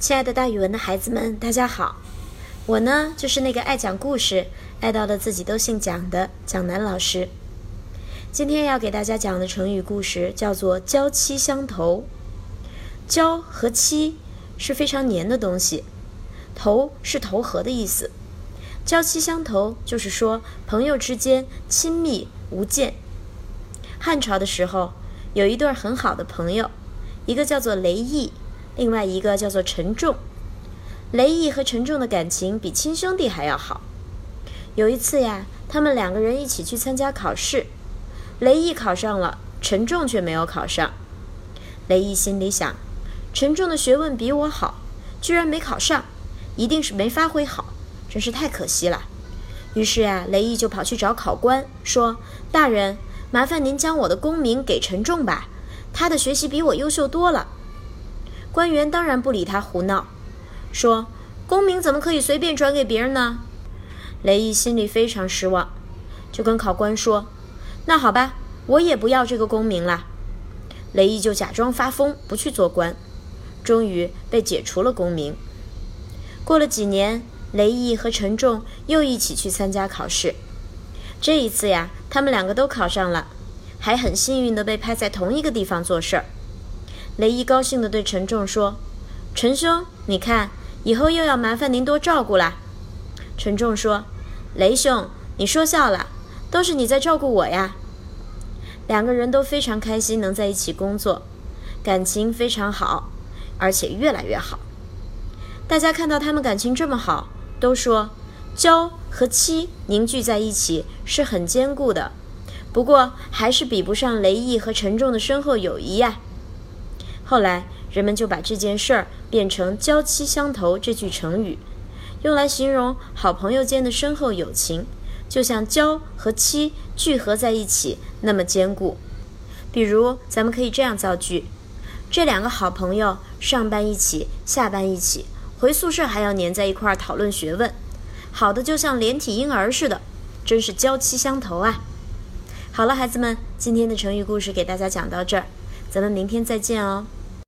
亲爱的，大语文的孩子们，大家好！我呢，就是那个爱讲故事、爱到了自己都姓蒋的蒋楠老师。今天要给大家讲的成语故事叫做“胶漆相投”。胶和漆是非常黏的东西，投是投合的意思。胶漆相投就是说朋友之间亲密无间。汉朝的时候，有一对很好的朋友，一个叫做雷毅。另外一个叫做陈重，雷毅和陈重的感情比亲兄弟还要好。有一次呀，他们两个人一起去参加考试，雷毅考上了，陈重却没有考上。雷毅心里想，陈重的学问比我好，居然没考上，一定是没发挥好，真是太可惜了。于是呀，雷毅就跑去找考官，说：“大人，麻烦您将我的功名给陈重吧，他的学习比我优秀多了。”官员当然不理他胡闹，说：“功名怎么可以随便转给别人呢？”雷毅心里非常失望，就跟考官说：“那好吧，我也不要这个功名了。”雷毅就假装发疯，不去做官，终于被解除了功名。过了几年，雷毅和陈仲又一起去参加考试，这一次呀，他们两个都考上了，还很幸运地被派在同一个地方做事儿。雷毅高兴地对陈仲说：“陈兄，你看，以后又要麻烦您多照顾啦。”陈仲说：“雷兄，你说笑了，都是你在照顾我呀。”两个人都非常开心能在一起工作，感情非常好，而且越来越好。大家看到他们感情这么好，都说胶和漆凝聚在一起是很坚固的，不过还是比不上雷毅和陈仲的深厚友谊呀。后来，人们就把这件事儿变成“胶漆相投”这句成语，用来形容好朋友间的深厚友情，就像胶和漆聚合在一起那么坚固。比如，咱们可以这样造句：这两个好朋友上班一起，下班一起，回宿舍还要粘在一块儿讨论学问，好的就像连体婴儿似的，真是胶漆相投啊！好了，孩子们，今天的成语故事给大家讲到这儿，咱们明天再见哦。